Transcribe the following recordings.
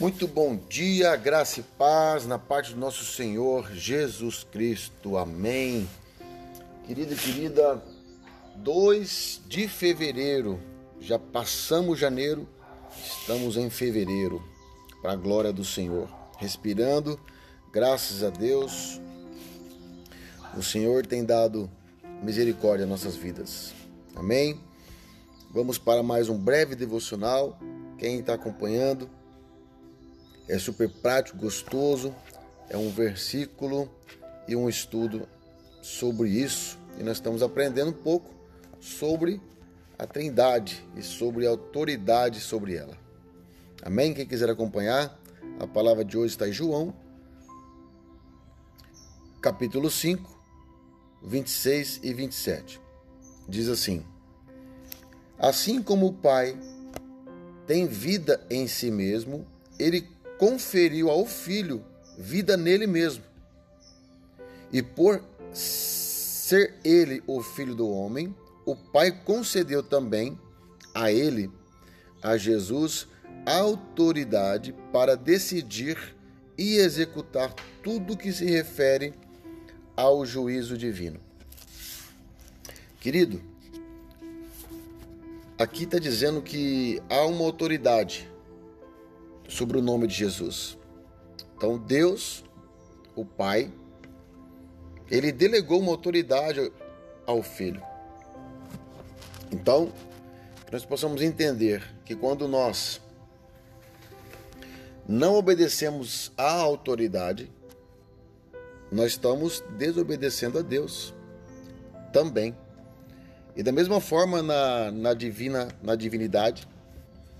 Muito bom dia, graça e paz na parte do nosso Senhor Jesus Cristo. Amém. Querida e querida, 2 de fevereiro, já passamos janeiro, estamos em fevereiro, para a glória do Senhor. Respirando, graças a Deus, o Senhor tem dado misericórdia às nossas vidas. Amém. Vamos para mais um breve devocional. Quem está acompanhando, é super prático, gostoso. É um versículo e um estudo sobre isso. E nós estamos aprendendo um pouco sobre a Trindade e sobre a autoridade sobre ela. Amém? Quem quiser acompanhar, a palavra de hoje está em João, capítulo 5, 26 e 27. Diz assim: Assim como o Pai tem vida em si mesmo, ele conferiu ao filho vida nele mesmo. E por ser ele o filho do homem, o Pai concedeu também a ele, a Jesus, autoridade para decidir e executar tudo que se refere ao juízo divino. Querido, aqui está dizendo que há uma autoridade sobre o nome de Jesus. Então, Deus, o Pai, ele delegou uma autoridade ao Filho. Então, nós possamos entender que quando nós não obedecemos à autoridade, nós estamos desobedecendo a Deus também. E da mesma forma na, na divina, na divinidade,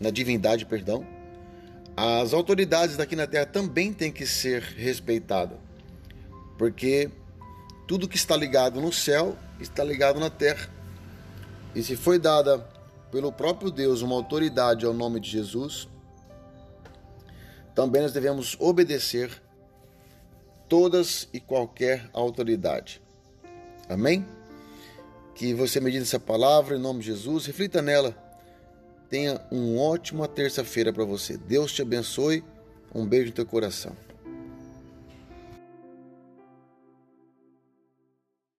na divindade, perdão, as autoridades daqui na Terra também têm que ser respeitadas, porque tudo que está ligado no céu está ligado na terra. E se foi dada pelo próprio Deus uma autoridade ao nome de Jesus, também nós devemos obedecer todas e qualquer autoridade. Amém? Que você medite essa palavra em nome de Jesus, reflita nela Tenha uma ótima terça-feira para você. Deus te abençoe. Um beijo no teu coração.